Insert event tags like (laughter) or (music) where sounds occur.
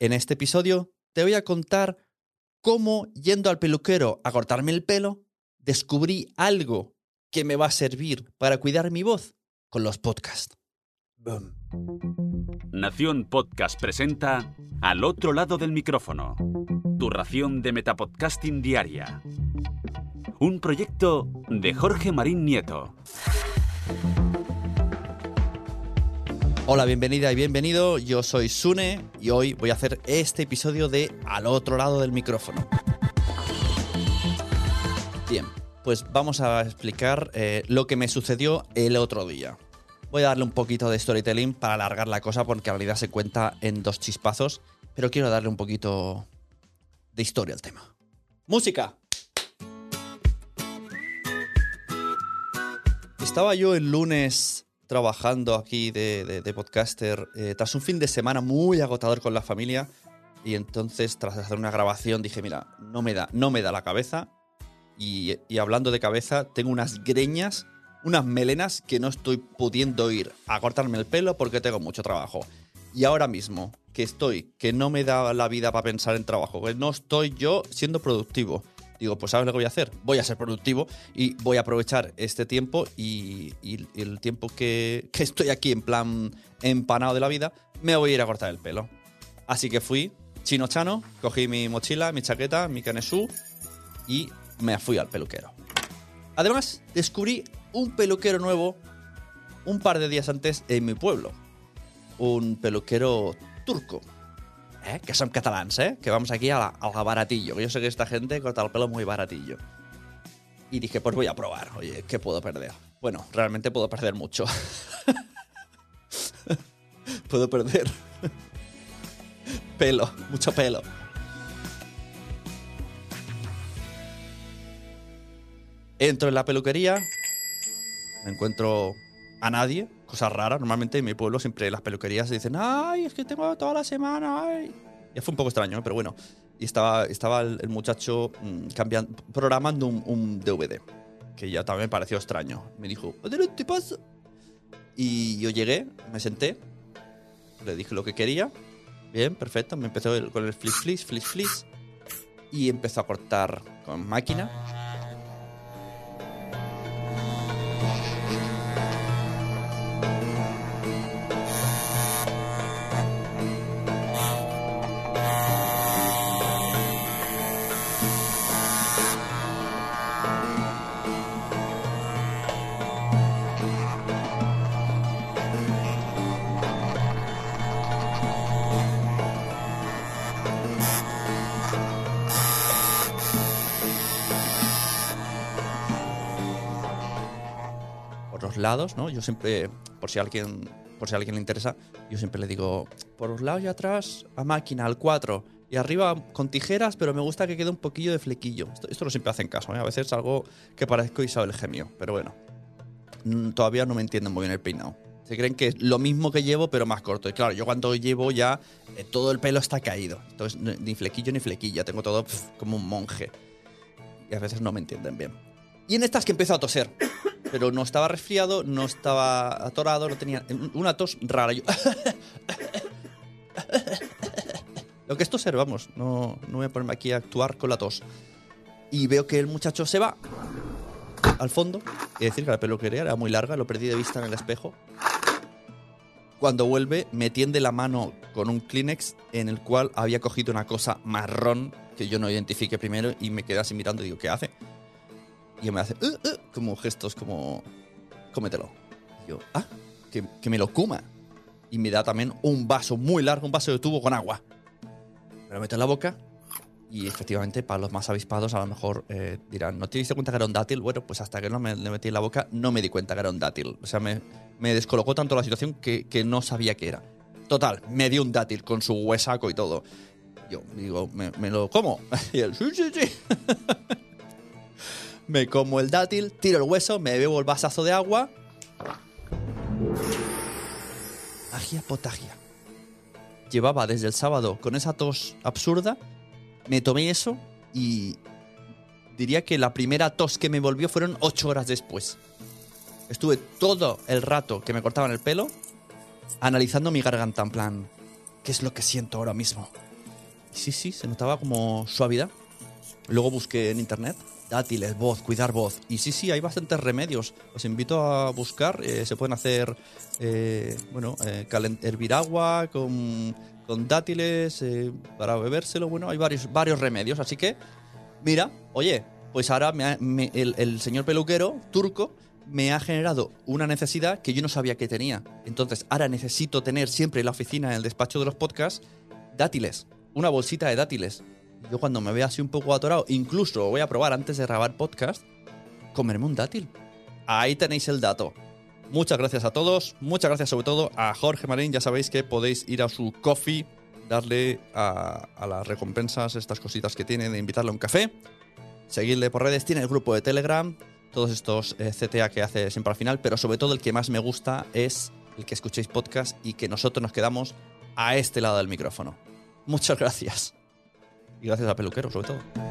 En este episodio te voy a contar cómo, yendo al peluquero a cortarme el pelo, descubrí algo que me va a servir para cuidar mi voz con los podcasts. Nación Podcast presenta Al otro lado del micrófono. Tu ración de Metapodcasting Diaria. Un proyecto de Jorge Marín Nieto. Hola, bienvenida y bienvenido. Yo soy Sune y hoy voy a hacer este episodio de Al otro lado del micrófono. Bien, pues vamos a explicar eh, lo que me sucedió el otro día. Voy a darle un poquito de storytelling para alargar la cosa porque en realidad se cuenta en dos chispazos, pero quiero darle un poquito de historia al tema. ¡Música! Estaba yo el lunes trabajando aquí de, podcaster eh, tras un fin de semana muy agotador con la familia y entonces tras hacer una grabación dije, mira, no me da, no me da la cabeza y, y hablando de cabeza tengo unas greñas, unas melenas que no estoy pudiendo ir a cortarme el pelo porque tengo mucho trabajo. Y ahora mismo que estoy, que no me da la vida para pensar en trabajo, que no estoy yo siendo productivo digo, pues ¿sabes lo que voy a hacer? Voy a ser productivo y voy a aprovechar este tiempo y, el tiempo que, estoy aquí en plan empanado de la vida, me voy a ir a cortar el pelo. Así que fui chino chano, cogí mi mochila, mi chaqueta, mi canesú y me fui al peluquero. Además, descubrí un peluquero nuevo un par de días antes en mi pueblo. Un peluquero turco ¿eh? que son catalans, ¿eh? que vamos aquí a la, baratillo. Yo sé que esta gente corta el pelo muy baratillo. Y dije, pues voy a probar. Oye, ¿qué puedo perder? Bueno, realmente puedo perder mucho. (laughs) puedo perder pelo, mucho pelo. Entro en la peluquería, me encuentro a nadie, cosas raras. Normalmente en mi pueblo siempre las peluquerías dicen, ay, es que tengo toda la semana, ay. Ya fue un poco extraño, pero bueno. Y estaba, estaba el, muchacho mm, cambiando, programando un, DVD, que ya también me pareció extraño. Me dijo, adelante, pasa. Y yo llegué, me senté, le dije lo que quería. Bien, perfecto. Me empezó con el flip flis, flip flis. Y empezó a cortar con máquina lados, ¿no? Yo siempre, por si alguien, por si a alguien le interesa, yo siempre le digo, por los lados y atrás, a máquina, al 4. Y arriba con tijeras, pero me gusta que quede un poquillo de flequillo. Esto, esto no siempre hacen caso, ¿eh? A veces es algo que parezco Isabel Gemio, pero bueno. Mm, todavía no me entienden muy bien el peinado. Se creen que es lo mismo que llevo, pero más corto. Y claro, yo cuando llevo ya eh, todo el pelo está caído. Entonces, ni flequillo ni flequilla. Tengo todo como un monje. Y a veces no me entienden bien. Y en estas que empiezo a toser pero no estaba resfriado, no estaba atorado, no tenía una tos rara. (laughs) Lo que es toser, vamos, no, no voy a ponerme aquí a actuar con la tos. Y veo que el muchacho se va al fondo. Es decir, que la peluquería era muy larga, lo perdí de vista en el espejo. Cuando vuelve, me tiende la mano con un Kleenex en el cual había cogido una cosa marrón que yo no identifiqué primero y me quedé así mirando y digo, ¿qué hace? Y me hace uh, uh", como gestos como, cómetelo. Y yo, ah, que, que, me lo coma. Y me da también un vaso muy largo, un vaso de tubo con agua. Me lo meto en la boca y efectivamente, para los más avispados, a lo mejor eh, dirán, ¿no te diste cuenta que era un dátil? Bueno, pues hasta que no me le metí en la boca, no me di cuenta que era un dátil. O sea, me, me descolocó tanto la situación que, que, no sabía qué era. Total, me dio un dátil con su huesaco y todo. Yo digo, ¿me, me lo como? (laughs) Y él, sí, sí, sí. (laughs) me como el dátil, tiro el hueso, me bebo el vasazo de agua. Magia potagia. Llevaba desde el sábado con esa tos absurda, me tomé eso y diría que la primera tos que me volvió fueron ocho horas después. Estuve todo el rato que me cortaban el pelo analizando mi garganta en plan, ¿qué es lo que siento ahora mismo? Sí, sí, se notaba como suavidad. Luego busqué en internet dátiles, voz, cuidar voz. Y sí, sí, hay bastantes remedios. Os invito a buscar. eh, se pueden hacer, eh, bueno, eh, hervir agua con, con dátiles eh, para bebérselo. Bueno, hay varios, varios remedios. Así que, mira, oye, pues ahora me ha- el, el señor peluquero turco me ha generado una necesidad que yo no sabía que tenía. Entonces, ahora necesito tener siempre en la oficina, en el despacho de los podcasts, dátiles. Una bolsita de dátiles. Yo cuando me vea así un poco atorado, incluso voy a probar antes de grabar podcast, comerme un dátil. Ahí tenéis el dato. Muchas gracias a todos, muchas gracias sobre todo a Jorge Marín, ya sabéis que podéis ir a su coffee, darle a, las recompensas estas cositas que tiene de invitarle a un café, seguirle por redes, tiene el grupo de Telegram, todos estos eh, CTA que hace siempre al final, pero sobre todo el que más me gusta es el que escuchéis podcast y que nosotros nos quedamos a este lado del micrófono. Muchas gracias. Y gracias a Peluquero, sobre todo.